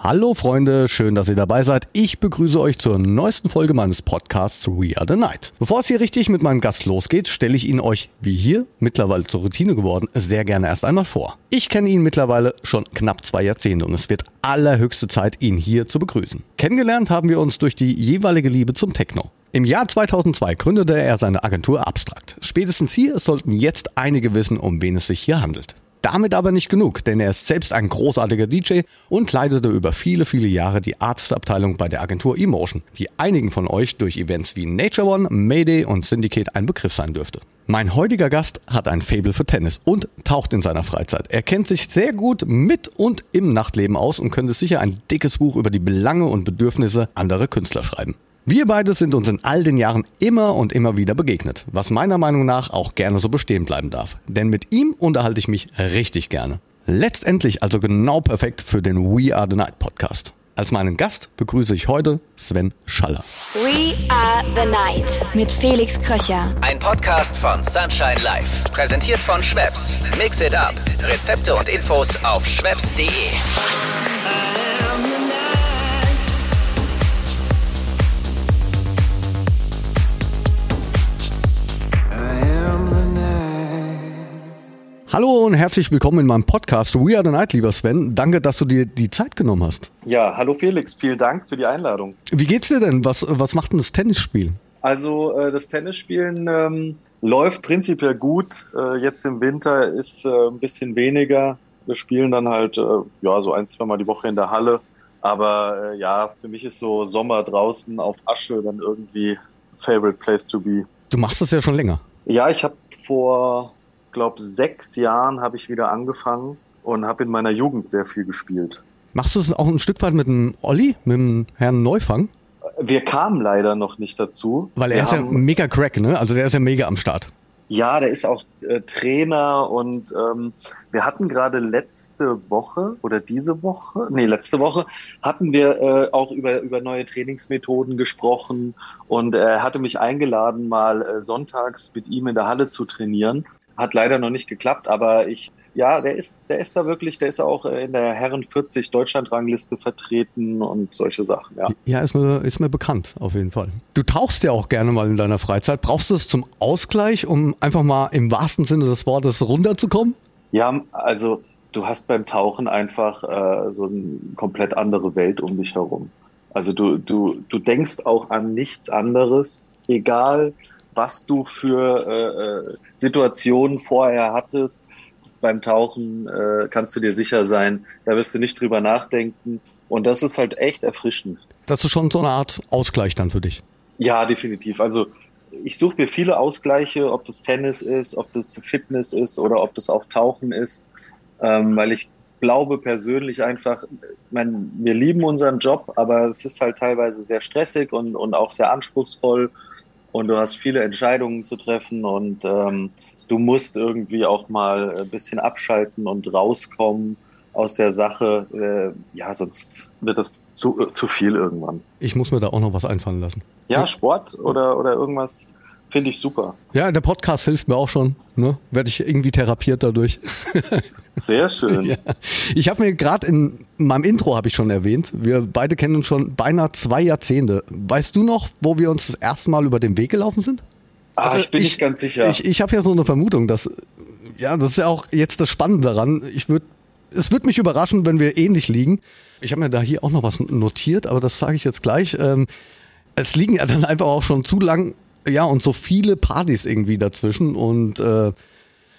Hallo Freunde, schön, dass ihr dabei seid. Ich begrüße euch zur neuesten Folge meines Podcasts We Are the Night. Bevor es hier richtig mit meinem Gast losgeht, stelle ich ihn euch, wie hier, mittlerweile zur Routine geworden, sehr gerne erst einmal vor. Ich kenne ihn mittlerweile schon knapp zwei Jahrzehnte und es wird allerhöchste Zeit, ihn hier zu begrüßen. Kennengelernt haben wir uns durch die jeweilige Liebe zum Techno. Im Jahr 2002 gründete er seine Agentur Abstract. Spätestens hier sollten jetzt einige wissen, um wen es sich hier handelt. Damit aber nicht genug, denn er ist selbst ein großartiger DJ und leitete über viele, viele Jahre die Artist-Abteilung bei der Agentur Emotion, die einigen von euch durch Events wie Nature One, Mayday und Syndicate ein Begriff sein dürfte. Mein heutiger Gast hat ein Fable für Tennis und taucht in seiner Freizeit. Er kennt sich sehr gut mit und im Nachtleben aus und könnte sicher ein dickes Buch über die Belange und Bedürfnisse anderer Künstler schreiben. Wir beide sind uns in all den Jahren immer und immer wieder begegnet, was meiner Meinung nach auch gerne so bestehen bleiben darf. Denn mit ihm unterhalte ich mich richtig gerne. Letztendlich also genau perfekt für den We Are the Night Podcast. Als meinen Gast begrüße ich heute Sven Schaller. We Are the Night mit Felix Kröcher. Ein Podcast von Sunshine Life. Präsentiert von Schweppes. Mix it up. Rezepte und Infos auf schweppes.de. Hallo und herzlich willkommen in meinem Podcast We Are the Night, lieber Sven. Danke, dass du dir die Zeit genommen hast. Ja, hallo Felix, vielen Dank für die Einladung. Wie geht's dir denn? Was, was macht denn das Tennisspiel? Also äh, das Tennisspielen ähm, läuft prinzipiell gut. Äh, jetzt im Winter ist äh, ein bisschen weniger. Wir spielen dann halt äh, ja so ein, zweimal die Woche in der Halle. Aber äh, ja, für mich ist so Sommer draußen auf Asche dann irgendwie favorite place to be. Du machst das ja schon länger. Ja, ich habe vor glaube, sechs Jahren habe ich wieder angefangen und habe in meiner Jugend sehr viel gespielt. Machst du es auch ein Stück weit mit dem Olli, mit dem Herrn Neufang? Wir kamen leider noch nicht dazu. Weil er Wir ist ja mega crack, ne? Also der ist ja mega am Start. Ja, der ist auch äh, Trainer und ähm, wir hatten gerade letzte Woche oder diese Woche, nee, letzte Woche hatten wir äh, auch über, über neue Trainingsmethoden gesprochen und er hatte mich eingeladen, mal äh, sonntags mit ihm in der Halle zu trainieren. Hat leider noch nicht geklappt, aber ich, ja, der ist, der ist da wirklich, der ist auch äh, in der Herren 40 Deutschland-Rangliste vertreten und solche Sachen, ja. Ja, ist mir, ist mir bekannt, auf jeden Fall. Du tauchst ja auch gerne mal in deiner Freizeit. Brauchst du es zum Ausgleich, um einfach mal im wahrsten Sinne des Wortes runterzukommen? Ja, also du hast beim Tauchen einfach äh, so eine komplett andere Welt um dich herum. Also du, du, du denkst auch an nichts anderes, egal was du für äh, äh, Situationen vorher hattest. Beim Tauchen äh, kannst du dir sicher sein, da wirst du nicht drüber nachdenken. Und das ist halt echt erfrischend. Das ist schon so eine Art Ausgleich dann für dich. Ja, definitiv. Also ich suche mir viele Ausgleiche, ob das Tennis ist, ob das Fitness ist oder ob das auch Tauchen ist, ähm, weil ich glaube persönlich einfach, mein, wir lieben unseren Job, aber es ist halt teilweise sehr stressig und, und auch sehr anspruchsvoll und du hast viele Entscheidungen zu treffen und ähm, du musst irgendwie auch mal ein bisschen abschalten und rauskommen aus der Sache. Äh, ja, sonst wird das zu, zu viel irgendwann. Ich muss mir da auch noch was einfallen lassen. Ja, Sport oder, oder irgendwas finde ich super. Ja, der Podcast hilft mir auch schon. Ne? Werde ich irgendwie therapiert dadurch. Sehr schön. Ja. Ich habe mir gerade in meinem Intro habe ich schon erwähnt, wir beide kennen uns schon beinahe zwei Jahrzehnte. Weißt du noch, wo wir uns das erste Mal über den Weg gelaufen sind? Ah, Also ich bin nicht ganz sicher. Ich, ich habe ja so eine Vermutung, dass ja, das ist ja auch jetzt das Spannende daran. Ich würde, es wird mich überraschen, wenn wir ähnlich liegen. Ich habe mir da hier auch noch was notiert, aber das sage ich jetzt gleich. Ähm, es liegen ja dann einfach auch schon zu lang, ja, und so viele Partys irgendwie dazwischen und äh,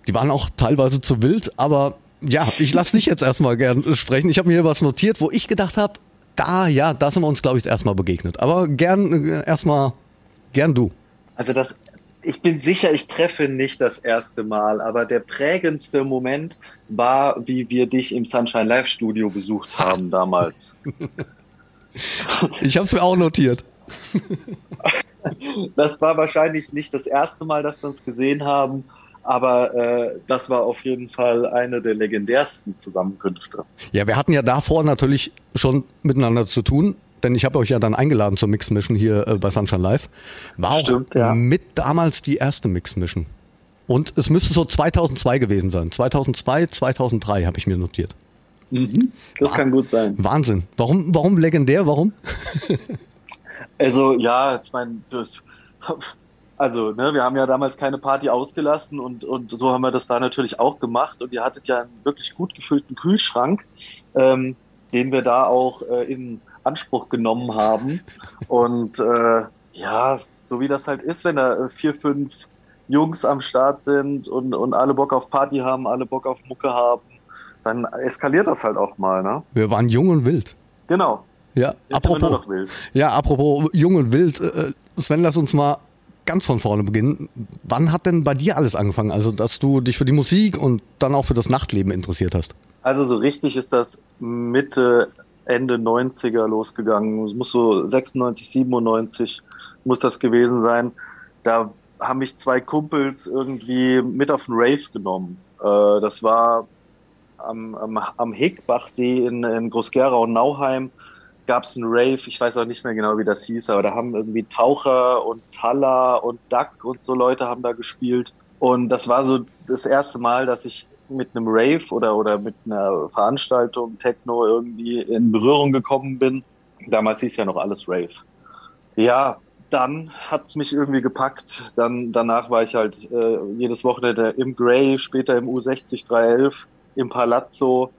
die waren auch teilweise zu wild, aber ja, ich lasse dich jetzt erstmal gern sprechen. Ich habe mir hier was notiert, wo ich gedacht habe, da, ja, da sind wir uns, glaube ich, erstmal begegnet. Aber gern äh, erstmal, gern du. also das, ich bin sicher, ich treffe nicht das erste Mal, aber der prägendste Moment war, wie wir dich im Sunshine Live Studio besucht haben damals. Ich habe es mir auch notiert. Das war wahrscheinlich nicht das erste Mal, dass wir uns gesehen haben, aber äh, das war auf jeden Fall eine der legendärsten Zusammenkünfte. Ja, wir hatten ja davor natürlich schon miteinander zu tun, denn ich habe euch ja dann eingeladen zur Mix Mission hier äh, bei Sunshine Live. War auch Stimmt, ja. mit damals die erste Mix Mission. Und es müsste so 2002 gewesen sein. 2002, 2003 habe ich mir notiert. Mhm. Das kann gut sein. Wahnsinn. Warum, warum legendär? Warum? Also ja, ich meine, also ne, wir haben ja damals keine Party ausgelassen und, und so haben wir das da natürlich auch gemacht und ihr hattet ja einen wirklich gut gefüllten Kühlschrank, ähm, den wir da auch äh, in Anspruch genommen haben und äh, ja, so wie das halt ist, wenn da äh, vier, fünf Jungs am Start sind und, und alle Bock auf Party haben, alle Bock auf Mucke haben, dann eskaliert das halt auch mal, ne? Wir waren jung und wild. Genau. Ja, Jetzt apropos, ja, apropos jung und wild. äh, Sven, lass uns mal ganz von vorne beginnen. Wann hat denn bei dir alles angefangen? Also, dass du dich für die Musik und dann auch für das Nachtleben interessiert hast? Also so richtig ist das Mitte, Ende 90er losgegangen. Es muss so 96, 97 muss das gewesen sein. Da haben mich zwei Kumpels irgendwie mit auf den Rave genommen. Äh, das war am, am, am Hickbachsee in, in Groß-Gerau und Nauheim gab es einen Rave, ich weiß auch nicht mehr genau, wie das hieß, aber da haben irgendwie Taucher und Taller und Duck und so Leute haben da gespielt. Und das war so das erste Mal, dass ich mit einem Rave oder, oder mit einer Veranstaltung Techno irgendwie in Berührung gekommen bin. Damals hieß ja noch alles Rave. Ja, dann hat's mich irgendwie gepackt. Dann danach war ich halt äh, jedes Wochenende im Grey, später im U60 311, im Palazzo.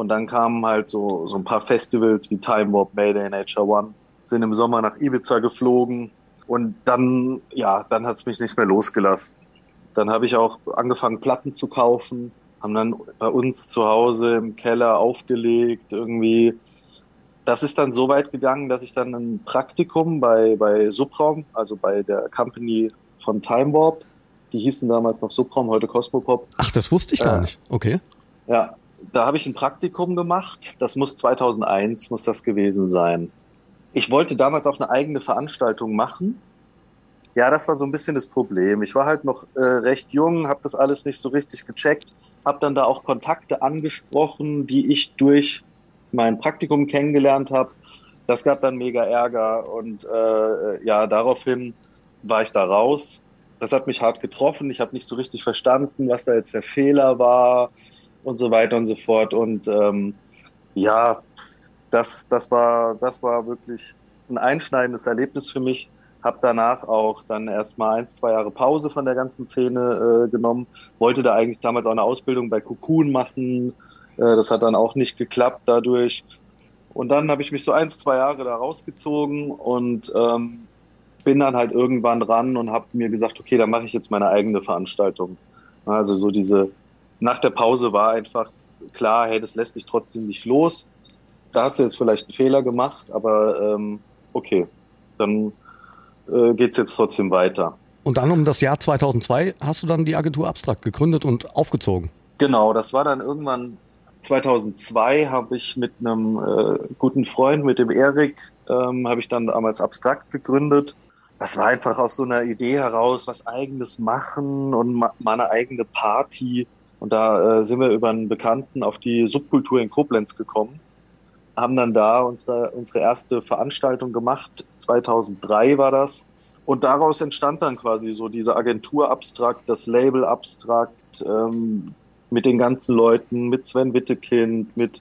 Und dann kamen halt so, so ein paar Festivals wie Time Warp, Mayday, Nature One, sind im Sommer nach Ibiza geflogen. Und dann, ja, dann hat's mich nicht mehr losgelassen. Dann habe ich auch angefangen, Platten zu kaufen, haben dann bei uns zu Hause im Keller aufgelegt, irgendwie. Das ist dann so weit gegangen, dass ich dann ein Praktikum bei, bei Subraum, also bei der Company von Time Warp, die hießen damals noch Subraum, heute Cosmopop, Ach, das wusste ich gar Äh. nicht. Okay. ja, da habe ich ein Praktikum gemacht. Das muss 2001 muss das gewesen sein. Ich wollte damals auch eine eigene Veranstaltung machen. Ja, das war so ein bisschen das Problem. Ich war halt noch äh, recht jung, habe das alles nicht so richtig gecheckt, habe dann da auch Kontakte angesprochen, die ich durch mein Praktikum kennengelernt habe. Das gab dann mega Ärger und äh, ja, daraufhin war ich da raus. Das hat mich hart getroffen. Ich habe nicht so richtig verstanden, was da jetzt der Fehler war und so weiter und so fort. Und ähm, ja, das, das war, das war wirklich ein einschneidendes Erlebnis für mich. Hab danach auch dann erstmal eins, zwei Jahre Pause von der ganzen Szene äh, genommen. Wollte da eigentlich damals auch eine Ausbildung bei Cocoon machen. Äh, das hat dann auch nicht geklappt dadurch. Und dann habe ich mich so eins, zwei Jahre da rausgezogen und ähm, bin dann halt irgendwann ran und habe mir gesagt, okay, dann mache ich jetzt meine eigene Veranstaltung. Also so diese, nach der Pause war einfach klar, hey, das lässt dich trotzdem nicht los. Da hast du jetzt vielleicht einen Fehler gemacht, aber ähm, okay, dann äh, geht's jetzt trotzdem weiter. Und dann um das Jahr 2002 hast du dann die Agentur Abstrakt gegründet und aufgezogen. Genau, das war dann irgendwann 2002 habe ich mit einem äh, guten Freund, mit dem Erik, ähm, habe ich dann damals Abstrakt gegründet. Das war einfach aus so einer Idee heraus, was eigenes machen und ma mal eine eigene Party. Und da äh, sind wir über einen Bekannten auf die Subkultur in Koblenz gekommen, haben dann da unsere, unsere erste Veranstaltung gemacht. 2003 war das. Und daraus entstand dann quasi so diese Agentur Abstrakt, das Label Abstrakt, ähm, mit den ganzen Leuten, mit Sven Wittekind, mit,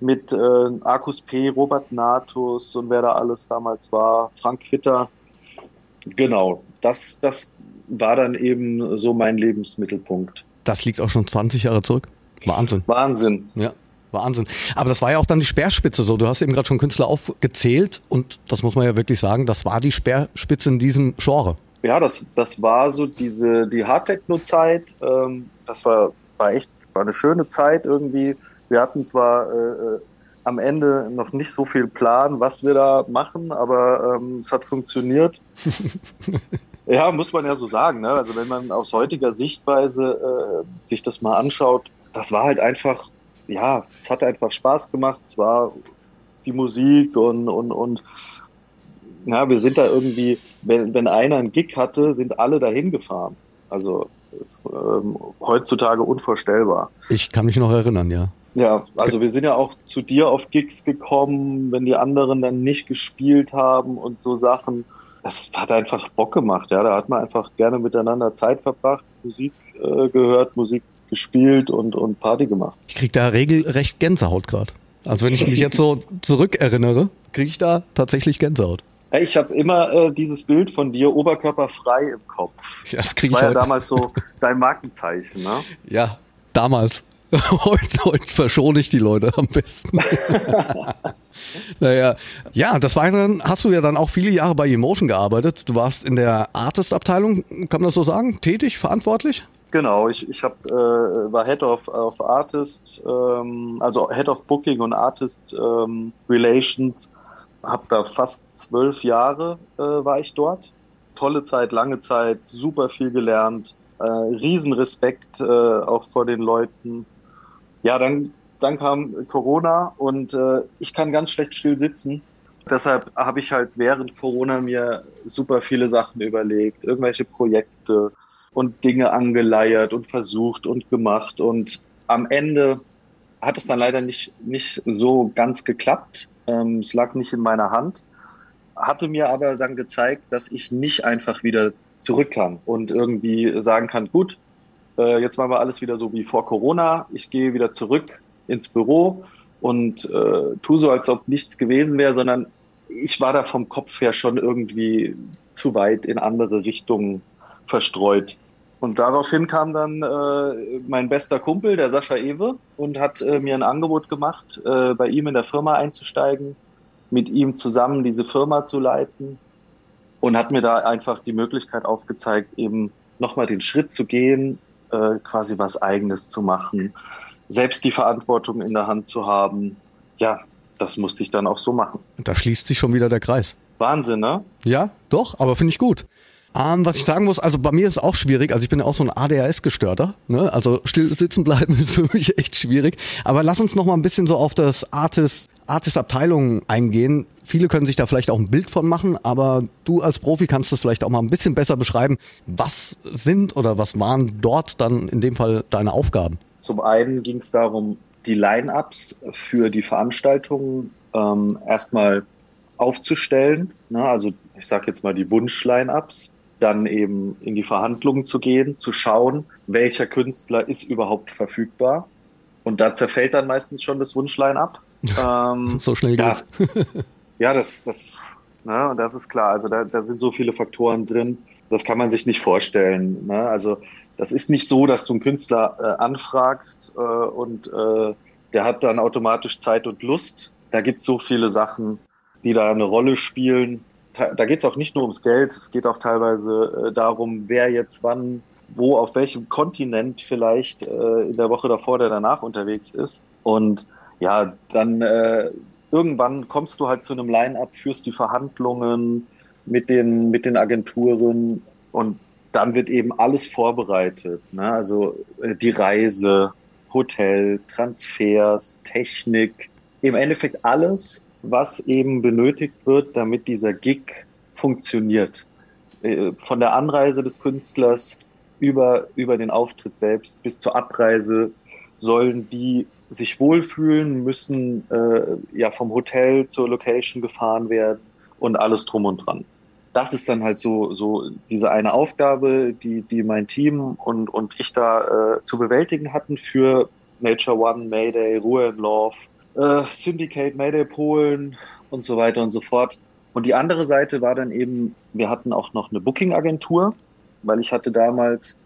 mit äh, Arkus P., Robert Natus und wer da alles damals war, Frank Witter. Genau, das, das war dann eben so mein Lebensmittelpunkt. Das liegt auch schon 20 Jahre zurück. Wahnsinn. Wahnsinn. Ja. Wahnsinn. Aber das war ja auch dann die Speerspitze so. Du hast eben gerade schon Künstler aufgezählt und das muss man ja wirklich sagen, das war die Speerspitze in diesem Genre. Ja, das, das war so diese, die Hardtechno-Zeit. Ähm, das war, war echt, war eine schöne Zeit irgendwie. Wir hatten zwar äh, äh, am Ende noch nicht so viel Plan, was wir da machen, aber ähm, es hat funktioniert. ja, muss man ja so sagen. Ne? Also wenn man aus heutiger Sichtweise äh, sich das mal anschaut, das war halt einfach, ja, es hat einfach Spaß gemacht. Es war die Musik und, und, und ja, wir sind da irgendwie, wenn, wenn einer einen Gig hatte, sind alle dahin gefahren. Also ist, ähm, heutzutage unvorstellbar. Ich kann mich noch erinnern, ja. Ja, also wir sind ja auch zu dir auf Gigs gekommen, wenn die anderen dann nicht gespielt haben und so Sachen. Das hat einfach Bock gemacht, ja. Da hat man einfach gerne miteinander Zeit verbracht, Musik äh, gehört, Musik gespielt und, und Party gemacht. Ich krieg da regelrecht Gänsehaut gerade. Also wenn ich mich jetzt so zurückerinnere, kriege ich da tatsächlich Gänsehaut. Ich habe immer äh, dieses Bild von dir oberkörperfrei im Kopf. Ja, das krieg das ich war ja heute. damals so dein Markenzeichen, ne? Ja, damals. heute, heute verschone ich die Leute am besten. naja, ja, des Weiteren hast du ja dann auch viele Jahre bei Emotion gearbeitet. Du warst in der Artist-Abteilung, kann man das so sagen, tätig, verantwortlich? Genau, ich, ich hab, äh, war Head of, of Artist, ähm, also Head of Booking und Artist ähm, Relations. Hab da fast zwölf Jahre äh, war ich dort. Tolle Zeit, lange Zeit, super viel gelernt, äh, Riesenrespekt äh, auch vor den Leuten. Ja, dann, dann kam Corona und äh, ich kann ganz schlecht still sitzen. Deshalb habe ich halt während Corona mir super viele Sachen überlegt, irgendwelche Projekte und Dinge angeleiert und versucht und gemacht. Und am Ende hat es dann leider nicht, nicht so ganz geklappt. Ähm, es lag nicht in meiner Hand. Hatte mir aber dann gezeigt, dass ich nicht einfach wieder zurück kann und irgendwie sagen kann, gut, äh, jetzt machen wir alles wieder so wie vor Corona. Ich gehe wieder zurück ins Büro und äh, tu so, als ob nichts gewesen wäre, sondern ich war da vom Kopf her schon irgendwie zu weit in andere Richtungen verstreut. Und daraufhin kam dann äh, mein bester Kumpel, der Sascha Ewe, und hat äh, mir ein Angebot gemacht, äh, bei ihm in der Firma einzusteigen, mit ihm zusammen diese Firma zu leiten und hat mir da einfach die Möglichkeit aufgezeigt, eben nochmal den Schritt zu gehen, äh, quasi was eigenes zu machen, selbst die Verantwortung in der Hand zu haben. Ja, das musste ich dann auch so machen. Da schließt sich schon wieder der Kreis. Wahnsinn, ne? Ja, doch, aber finde ich gut. Ähm, was ich sagen muss, also bei mir ist es auch schwierig, also ich bin ja auch so ein ADHS-Gestörter, ne? also still sitzen bleiben ist für mich echt schwierig, aber lass uns noch mal ein bisschen so auf das Artist, Artist-Abteilung eingehen. Viele können sich da vielleicht auch ein Bild von machen, aber du als Profi kannst das vielleicht auch mal ein bisschen besser beschreiben. Was sind oder was waren dort dann in dem Fall deine Aufgaben? Zum einen ging es darum, die Line-Ups für die Veranstaltungen ähm, erstmal aufzustellen, ne? also ich sage jetzt mal die Wunsch-Line-Ups, dann eben in die Verhandlungen zu gehen, zu schauen, welcher Künstler ist überhaupt verfügbar. Und da zerfällt dann meistens schon das Wunschline ab. Ähm, so schnell ja, geht's. ja, das, das, ne, das ist klar. Also da, da sind so viele Faktoren drin, das kann man sich nicht vorstellen. Ne? Also das ist nicht so, dass du einen Künstler äh, anfragst äh, und äh, der hat dann automatisch Zeit und Lust. Da gibt so viele Sachen, die da eine Rolle spielen da geht es auch nicht nur ums Geld, es geht auch teilweise äh, darum, wer jetzt wann, wo, auf welchem Kontinent vielleicht äh, in der Woche davor oder danach unterwegs ist. Und ja, dann äh, irgendwann kommst du halt zu einem Line-up, führst die Verhandlungen mit den, mit den Agenturen und dann wird eben alles vorbereitet. Ne? Also äh, die Reise, Hotel, Transfers, Technik, im Endeffekt alles, was eben benötigt wird, damit dieser Gig funktioniert. Äh, von der Anreise des Künstlers über, über den Auftritt selbst bis zur Abreise sollen die sich wohlfühlen, müssen äh, ja vom Hotel zur Location gefahren werden und alles drum und dran. Das ist dann halt so, so diese eine Aufgabe, die, die mein Team und, und ich da äh, zu bewältigen hatten für Nature One, Mayday, Ruhe and Love, äh, Syndicate, Mayday Polen und so weiter und so fort. Und die andere Seite war dann eben, wir hatten auch noch eine Booking-Agentur, weil ich hatte damals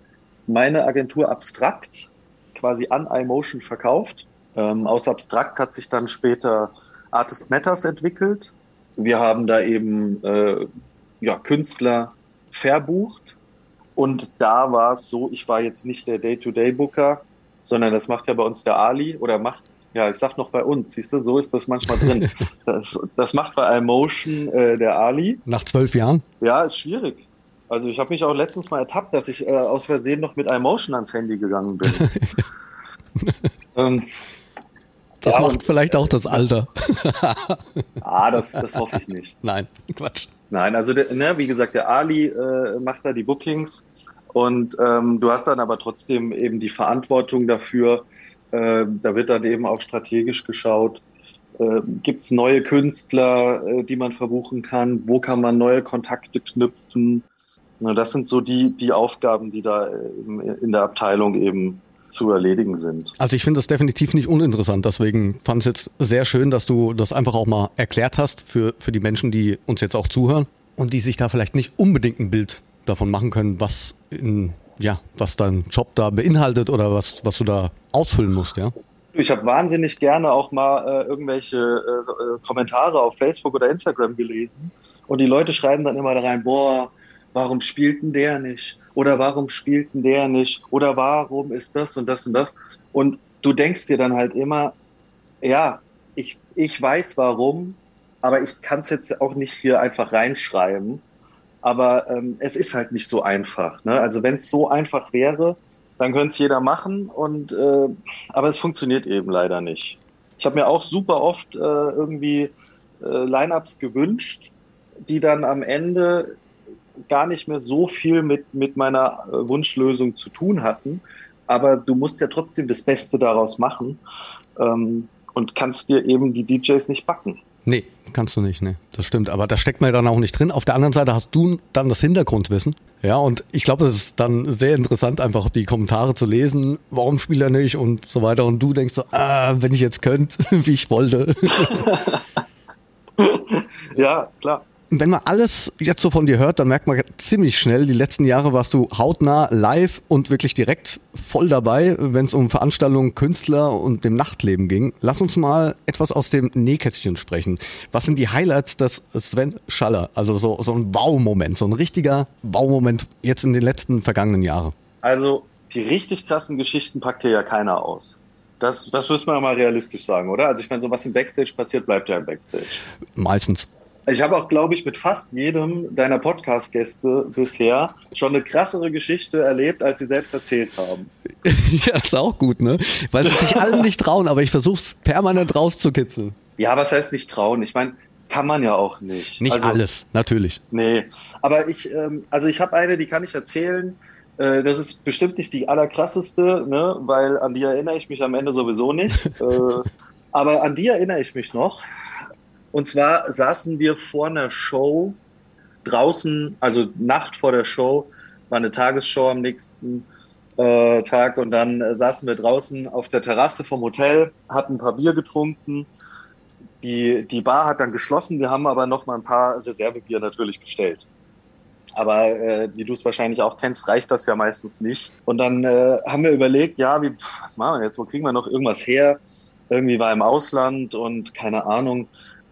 meine Agentur Abstrakt quasi an iMotion verkauft. Ähm, aus Abstrakt hat sich dann später Artist Matters entwickelt. Wir haben da eben äh, ja, Künstler verbucht. Und da war es so, ich war jetzt nicht der Day-to-Day-Booker, sondern das macht ja bei uns der Ali oder macht ja, ich sag noch bei uns, siehst du, so ist das manchmal drin. Das, das macht bei iMotion äh, der Ali. Nach zwölf Jahren? Ja, ist schwierig. Also ich habe mich auch letztens mal ertappt, dass ich äh, aus Versehen noch mit iMotion ans Handy gegangen bin. ähm, das ja, macht vielleicht auch das Alter. ah, das, das hoffe ich nicht. Nein, Quatsch. Nein, also der, ne, wie gesagt, der Ali äh, macht da die Bookings und ähm, du hast dann aber trotzdem eben die Verantwortung dafür, äh, da wird dann eben auch strategisch geschaut, äh, gibt es neue Künstler, äh, die man verbuchen kann, wo kann man neue Kontakte knüpfen. Na, das sind so die, die Aufgaben, die da in, in der Abteilung eben zu erledigen sind. Also ich finde das definitiv nicht uninteressant. Deswegen fand es jetzt sehr schön, dass du das einfach auch mal erklärt hast für, für die Menschen, die uns jetzt auch zuhören und die sich da vielleicht nicht unbedingt ein Bild davon machen können, was in, ja, was dein Job da beinhaltet oder was, was du da ausfüllen musst, ja. Ich habe wahnsinnig gerne auch mal äh, irgendwelche äh, äh, Kommentare auf Facebook oder Instagram gelesen und die Leute schreiben dann immer da rein, boah, warum spielt denn der nicht? Oder warum spielt denn der nicht? Oder warum ist das und das und das? Und du denkst dir dann halt immer, ja, ich, ich weiß warum, aber ich kann es jetzt auch nicht hier einfach reinschreiben. Aber ähm, es ist halt nicht so einfach. Ne? Also wenn es so einfach wäre, dann könnte es jeder machen. Und äh, aber es funktioniert eben leider nicht. Ich habe mir auch super oft äh, irgendwie äh, Lineups gewünscht, die dann am Ende gar nicht mehr so viel mit, mit meiner äh, Wunschlösung zu tun hatten. Aber du musst ja trotzdem das Beste daraus machen ähm, und kannst dir eben die DJs nicht backen. Nee, kannst du nicht, nee. Das stimmt. Aber da steckt man dann auch nicht drin. Auf der anderen Seite hast du dann das Hintergrundwissen. Ja, und ich glaube, das ist dann sehr interessant, einfach die Kommentare zu lesen. Warum spielt er nicht und so weiter. Und du denkst so, ah, wenn ich jetzt könnte, wie ich wollte. ja, klar wenn man alles jetzt so von dir hört, dann merkt man ziemlich schnell, die letzten Jahre warst du hautnah live und wirklich direkt voll dabei, wenn es um Veranstaltungen, Künstler und dem Nachtleben ging. Lass uns mal etwas aus dem Nähkästchen sprechen. Was sind die Highlights des Sven Schaller? Also so, so ein Wow-Moment, so ein richtiger Wow-Moment jetzt in den letzten vergangenen Jahren. Also die richtig krassen Geschichten packt hier ja keiner aus. Das, das müssen wir mal realistisch sagen, oder? Also ich meine, so was im Backstage passiert, bleibt ja im Backstage. Meistens. Ich habe auch, glaube ich, mit fast jedem deiner Podcast-Gäste bisher schon eine krassere Geschichte erlebt, als sie selbst erzählt haben. ja, ist auch gut, ne? Weil sie sich alle nicht trauen, aber ich versuche es permanent rauszukitzeln. Ja, was heißt nicht trauen? Ich meine, kann man ja auch nicht. Nicht also, alles, natürlich. Nee, aber ich, ähm, also ich habe eine, die kann ich erzählen. Äh, das ist bestimmt nicht die allerkrasseste, ne? weil an die erinnere ich mich am Ende sowieso nicht. äh, aber an die erinnere ich mich noch. Und zwar saßen wir vor einer Show draußen, also Nacht vor der Show, war eine Tagesshow am nächsten äh, Tag und dann äh, saßen wir draußen auf der Terrasse vom Hotel, hatten ein paar Bier getrunken. Die, die Bar hat dann geschlossen, wir haben aber noch mal ein paar Reservebier natürlich bestellt. Aber äh, wie du es wahrscheinlich auch kennst, reicht das ja meistens nicht. Und dann äh, haben wir überlegt, ja, wie, was machen wir jetzt? Wo kriegen wir noch irgendwas her? Irgendwie war im Ausland und keine Ahnung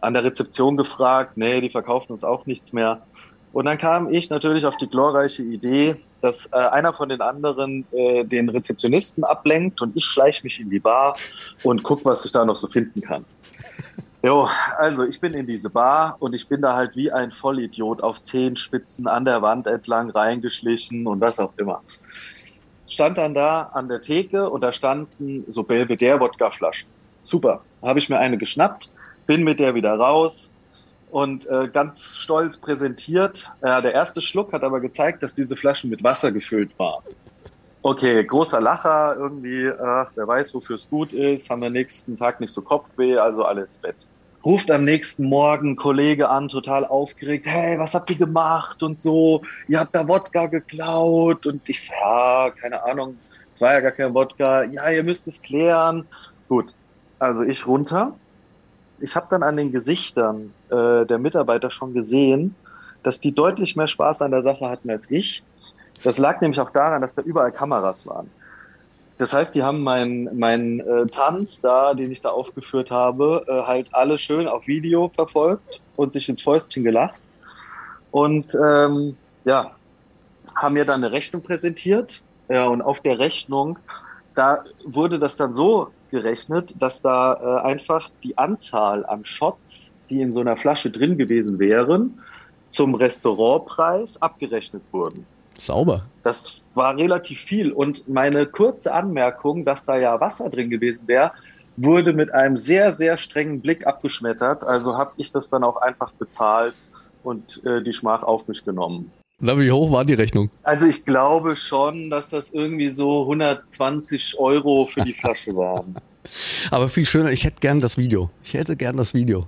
an der Rezeption gefragt, nee, die verkaufen uns auch nichts mehr. Und dann kam ich natürlich auf die glorreiche Idee, dass äh, einer von den anderen äh, den Rezeptionisten ablenkt und ich schleiche mich in die Bar und guck, was ich da noch so finden kann. Jo, also ich bin in diese Bar und ich bin da halt wie ein Vollidiot auf Zehenspitzen an der Wand entlang reingeschlichen und was auch immer. Stand dann da an der Theke und da standen so Belvedere-Wodka-Flaschen. Super, habe ich mir eine geschnappt, bin mit der wieder raus und äh, ganz stolz präsentiert. Äh, der erste Schluck hat aber gezeigt, dass diese Flaschen mit Wasser gefüllt waren. Okay, großer Lacher, irgendwie, äh, wer weiß, wofür es gut ist, haben wir nächsten Tag nicht so Kopfweh, also alle ins Bett. Ruft am nächsten Morgen Kollege an, total aufgeregt, hey, was habt ihr gemacht? Und so, ihr habt da Wodka geklaut. Und ich so, ja, keine Ahnung, es war ja gar kein Wodka, ja, ihr müsst es klären. Gut, also ich runter, ich habe dann an den Gesichtern äh, der Mitarbeiter schon gesehen, dass die deutlich mehr Spaß an der Sache hatten als ich. Das lag nämlich auch daran, dass da überall Kameras waren. Das heißt, die haben meinen mein, äh, Tanz da, den ich da aufgeführt habe, äh, halt alle schön auf Video verfolgt und sich ins Fäustchen gelacht. Und ähm, ja, haben mir dann eine Rechnung präsentiert. Ja, und auf der Rechnung, da wurde das dann so gerechnet, dass da äh, einfach die Anzahl an Shots, die in so einer Flasche drin gewesen wären, zum Restaurantpreis abgerechnet wurden. Sauber. Das war relativ viel. Und meine kurze Anmerkung, dass da ja Wasser drin gewesen wäre, wurde mit einem sehr, sehr strengen Blick abgeschmettert. Also habe ich das dann auch einfach bezahlt und äh, die Schmach auf mich genommen. Na, wie hoch war die Rechnung? Also ich glaube schon, dass das irgendwie so 120 Euro für die Flasche waren. Aber viel schöner, ich hätte gern das Video. Ich hätte gern das Video.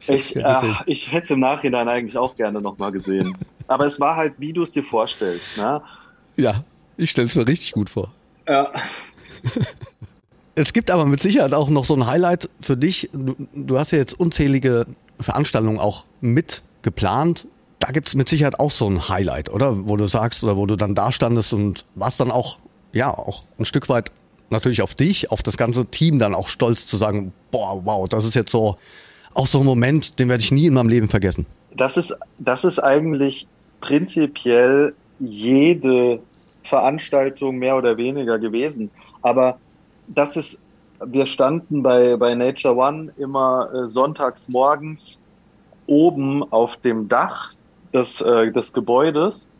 Ich, ich, äh, ich hätte es im Nachhinein eigentlich auch gerne nochmal gesehen. Aber es war halt, wie du es dir vorstellst. Ne? Ja, ich stelle es mir richtig gut vor. Ja. Es gibt aber mit Sicherheit auch noch so ein Highlight für dich. Du, du hast ja jetzt unzählige Veranstaltungen auch mit geplant. Da gibt es mit Sicherheit auch so ein Highlight, oder? Wo du sagst, oder wo du dann da standest und warst dann auch, ja, auch ein Stück weit natürlich auf dich, auf das ganze Team dann auch stolz zu sagen, boah, wow, das ist jetzt so auch so ein Moment, den werde ich nie in meinem Leben vergessen. Das ist, das ist eigentlich prinzipiell jede Veranstaltung mehr oder weniger gewesen. Aber das ist, wir standen bei, bei Nature One immer äh, sonntags morgens oben auf dem Dach des, äh, des Gebäudes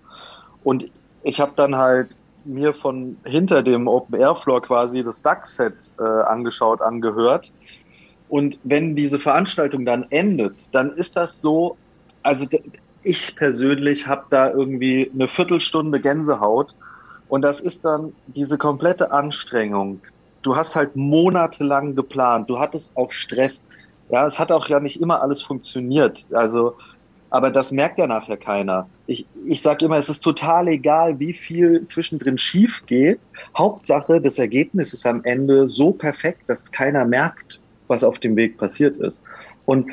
und ich habe dann halt mir von hinter dem Open Air Floor quasi das Duck-Set äh, angeschaut, angehört. Und wenn diese Veranstaltung dann endet, dann ist das so, also ich persönlich habe da irgendwie eine Viertelstunde Gänsehaut. Und das ist dann diese komplette Anstrengung. Du hast halt monatelang geplant. Du hattest auch Stress. Ja, es hat auch ja nicht immer alles funktioniert. Also, aber das merkt ja nachher keiner. Ich, ich sage immer, es ist total egal, wie viel zwischendrin schief geht. Hauptsache, das Ergebnis ist am Ende so perfekt, dass keiner merkt, was auf dem Weg passiert ist. Und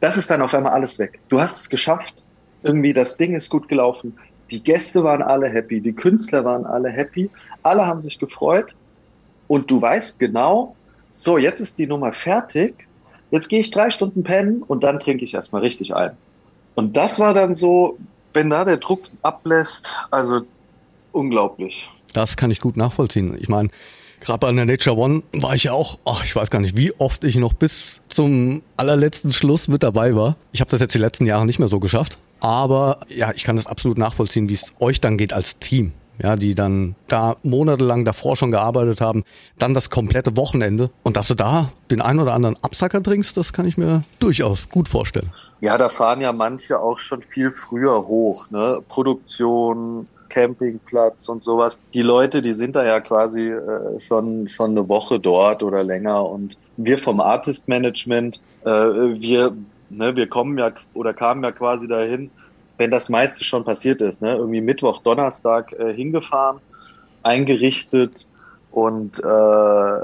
das ist dann auf einmal alles weg. Du hast es geschafft. Irgendwie das Ding ist gut gelaufen. Die Gäste waren alle happy, die Künstler waren alle happy, alle haben sich gefreut und du weißt genau, so, jetzt ist die Nummer fertig, jetzt gehe ich drei Stunden pennen und dann trinke ich erstmal richtig ein. Und das war dann so, wenn da der Druck ablässt, also unglaublich. Das kann ich gut nachvollziehen. Ich meine, Gerade bei der Nature One war ich ja auch, ach, ich weiß gar nicht, wie oft ich noch bis zum allerletzten Schluss mit dabei war. Ich habe das jetzt die letzten Jahre nicht mehr so geschafft. Aber ja, ich kann das absolut nachvollziehen, wie es euch dann geht als Team. Ja, die dann da monatelang davor schon gearbeitet haben, dann das komplette Wochenende und dass du da den einen oder anderen Absacker trinkst, das kann ich mir durchaus gut vorstellen. Ja, da fahren ja manche auch schon viel früher hoch, ne? Produktion, Campingplatz und sowas. Die Leute, die sind da ja quasi äh, schon, schon eine Woche dort oder länger. Und wir vom Artist Management, äh, wir, ne, wir kommen ja oder kamen ja quasi dahin, wenn das meiste schon passiert ist. Ne? Irgendwie Mittwoch, Donnerstag äh, hingefahren, eingerichtet und äh,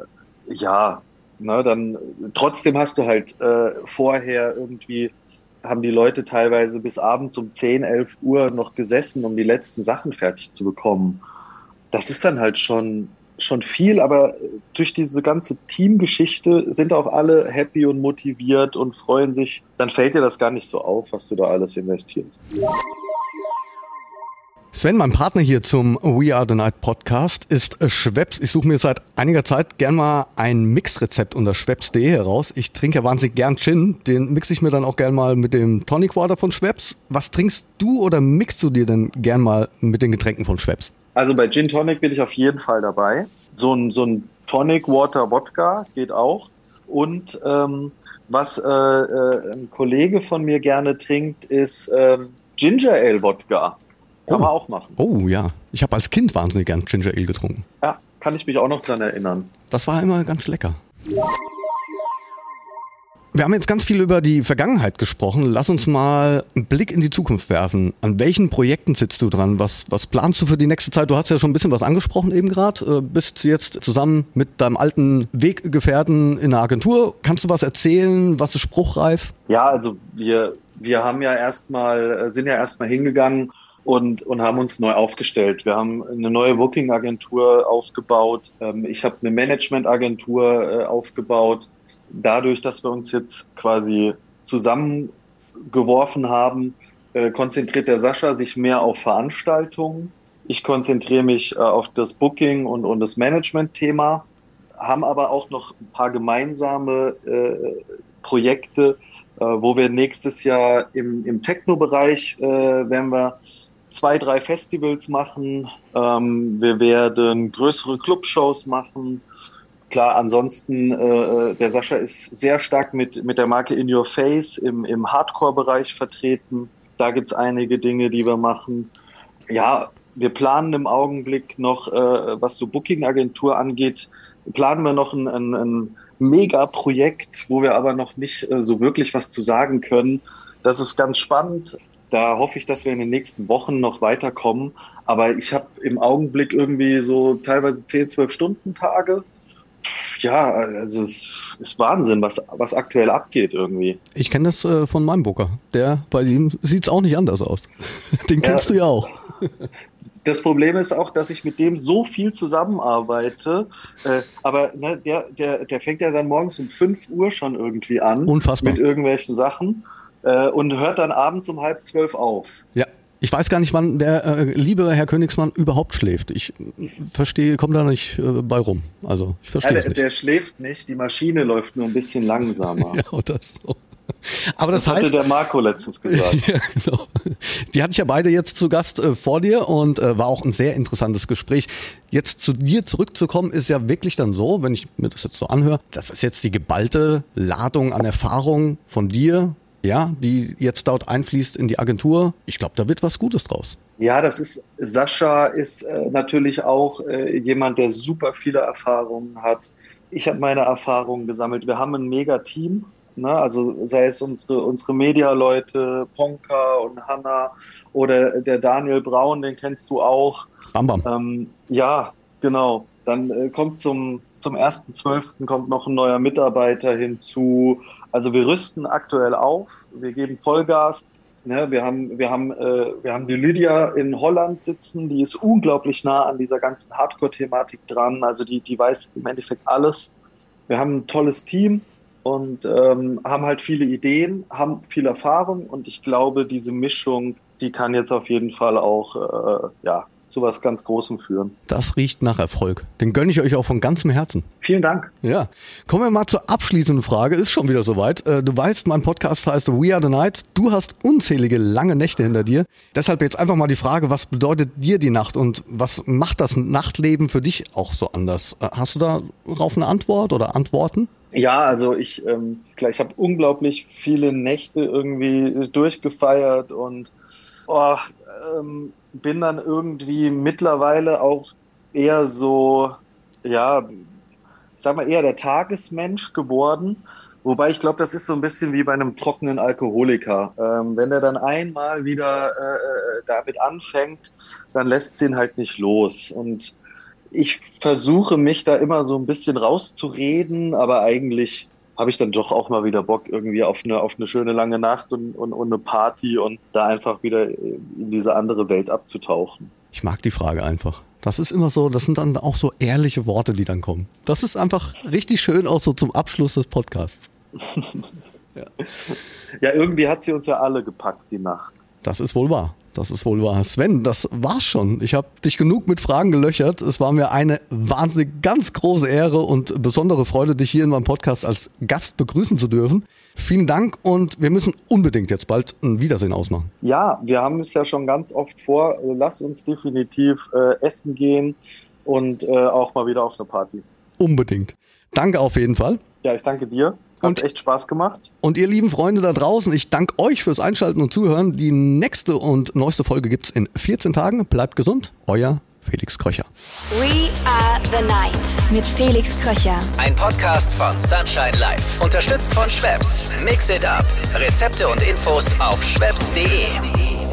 ja, ne, dann trotzdem hast du halt äh, vorher irgendwie haben die Leute teilweise bis abends um 10, 11 Uhr noch gesessen, um die letzten Sachen fertig zu bekommen. Das ist dann halt schon, schon viel, aber durch diese ganze Teamgeschichte sind auch alle happy und motiviert und freuen sich. Dann fällt dir das gar nicht so auf, was du da alles investierst. Sven, mein Partner hier zum We Are the Night Podcast ist Schweppes. Ich suche mir seit einiger Zeit gern mal ein Mixrezept unter schweppes.de heraus. Ich trinke ja wahnsinnig gern Gin. Den mixe ich mir dann auch gern mal mit dem Tonic Water von Schweppes. Was trinkst du oder mixt du dir denn gern mal mit den Getränken von Schweppes? Also bei Gin Tonic bin ich auf jeden Fall dabei. So ein, so ein Tonic Water Wodka geht auch. Und ähm, was äh, äh, ein Kollege von mir gerne trinkt, ist ähm, Ginger Ale Wodka. Kann oh. man auch machen. Oh ja, ich habe als Kind wahnsinnig gern Ginger Ale getrunken. Ja, kann ich mich auch noch dran erinnern. Das war immer ganz lecker. Wir haben jetzt ganz viel über die Vergangenheit gesprochen. Lass uns mal einen Blick in die Zukunft werfen. An welchen Projekten sitzt du dran? Was, was planst du für die nächste Zeit? Du hast ja schon ein bisschen was angesprochen eben gerade. Äh, bist jetzt zusammen mit deinem alten Weggefährten in der Agentur. Kannst du was erzählen? Was ist spruchreif? Ja, also wir, wir haben ja erstmal, äh, sind ja erstmal hingegangen und, und haben uns neu aufgestellt. Wir haben eine neue Booking-Agentur aufgebaut. Ähm, ich habe eine Management-Agentur äh, aufgebaut. Dadurch, dass wir uns jetzt quasi zusammengeworfen haben, äh, konzentriert der Sascha sich mehr auf Veranstaltungen. Ich konzentriere mich äh, auf das Booking und, und das Management-Thema, haben aber auch noch ein paar gemeinsame äh, Projekte, äh, wo wir nächstes Jahr im, im Techno-Bereich äh, werden wir zwei, drei Festivals machen. Ähm, wir werden größere Clubshows machen. Klar, ansonsten, äh, der Sascha ist sehr stark mit, mit der Marke In Your Face im, im Hardcore-Bereich vertreten. Da gibt's einige Dinge, die wir machen. Ja, wir planen im Augenblick noch, äh, was so Booking-Agentur angeht, planen wir noch ein, ein, ein Mega-Projekt, wo wir aber noch nicht äh, so wirklich was zu sagen können. Das ist ganz spannend Da hoffe ich, dass wir in den nächsten Wochen noch weiterkommen. Aber ich habe im Augenblick irgendwie so teilweise 10, 12 Stunden Tage. Ja, also es ist Wahnsinn, was, was aktuell abgeht irgendwie. Ich kenne das äh, von meinem Booker. Der bei ihm sieht es auch nicht anders aus. Den kennst ja, du ja auch. Das Problem ist auch, dass ich mit dem so viel zusammenarbeite. Äh, aber ne, der, der, der fängt ja dann morgens um 5 Uhr schon irgendwie an. Unfassbar. Mit irgendwelchen Sachen. Äh, und hört dann abends um halb zwölf auf. Ja. Ich weiß gar nicht, wann der äh, liebe Herr Königsmann überhaupt schläft. Ich verstehe, komme da nicht äh, bei rum. Also ich verstehe ja, der, nicht. Der schläft nicht, die Maschine läuft nur ein bisschen langsamer. ja, oder so. Aber das, das heißt, hatte der Marco letztens gesagt. ja, genau. Die hatte ich ja beide jetzt zu Gast äh, vor dir und äh, war auch ein sehr interessantes Gespräch. Jetzt zu dir zurückzukommen, ist ja wirklich dann so, wenn ich mir das jetzt so anhöre, das ist jetzt die geballte Ladung an Erfahrung von dir, ja, die jetzt dort einfließt in die Agentur. Ich glaube, da wird was Gutes draus. Ja, das ist, Sascha ist äh, natürlich auch äh, jemand, der super viele Erfahrungen hat. Ich habe meine Erfahrungen gesammelt. Wir haben ein mega Team. Ne? Also sei es unsere, unsere Media-Leute, Ponka und Hanna oder der Daniel Braun, den kennst du auch. Bam, bam. Ähm, ja, genau. Dann äh, kommt zum, zum 1.12. kommt noch ein neuer Mitarbeiter hinzu. Also wir rüsten aktuell auf, wir geben Vollgas. Ne, wir haben, wir haben, äh, wir haben die Lydia in Holland sitzen, die ist unglaublich nah an dieser ganzen Hardcore-Thematik dran. Also die, die weiß im Endeffekt alles. Wir haben ein tolles Team und ähm, haben halt viele Ideen, haben viel Erfahrung und ich glaube, diese Mischung, die kann jetzt auf jeden Fall auch äh, ja, zu was ganz Großem führen. Das riecht nach Erfolg. Den gönne ich euch auch von ganzem Herzen. Vielen Dank. Ja. Kommen wir mal zur abschließenden Frage. Ist schon wieder soweit. Äh, du weißt, mein Podcast heißt We Are the Night. Du hast unzählige lange Nächte hinter dir. Deshalb jetzt einfach mal die Frage, was bedeutet dir die Nacht und was macht das Nachtleben für dich auch so anders? Äh, hast du darauf eine Antwort oder Antworten? Ja, also ich, ähm, klar, ich habe unglaublich viele Nächte irgendwie durchgefeiert und oh, ähm, bin dann irgendwie mittlerweile auch eher so, ja, sag mal eher der Tagesmensch geworden. Wobei ich glaube, das ist so ein bisschen wie bei einem trockenen Alkoholiker. Ähm, wenn er dann einmal wieder äh, äh damit anfängt, dann lässt es ihn halt nicht los. Und ich versuche mich da immer so ein bisschen rauszureden, aber eigentlich habe ich dann doch auch mal wieder Bock irgendwie auf eine, auf eine schöne lange Nacht und, und, und eine Party und da einfach wieder in diese andere Welt abzutauchen. Ich mag die Frage einfach. Das ist immer so, das sind dann auch so ehrliche Worte, die dann kommen. Das ist einfach richtig schön, auch so zum Abschluss des Podcasts. ja. ja, irgendwie hat sie uns ja alle gepackt, die Nacht. Das ist wohl wahr. Das ist wohl wahr. Sven, das war's schon. Ich habe dich genug mit Fragen gelöchert. Es war mir eine wahnsinnig ganz große Ehre und besondere Freude, dich hier in meinem Podcast als Gast begrüßen zu dürfen. Vielen Dank und wir müssen unbedingt jetzt bald ein Wiedersehen ausmachen. Ja, wir haben es ja schon ganz oft vor. Lass uns definitiv äh, essen gehen und äh, auch mal wieder auf eine Party. Unbedingt. Danke auf jeden Fall. Ja, ich danke dir. Hat und, echt Spaß gemacht. Und ihr lieben Freunde da draußen, ich danke euch fürs Einschalten und Zuhören. Die nächste und neueste Folge gibt's in 14 Tagen. Bleibt gesund. Euer Felix Kröcher. We are the night mit Felix Kröcher. Ein Podcast von Sunshine Life. Unterstützt von Schwebs. Mix it up. Rezepte und Infos auf schwebs.de.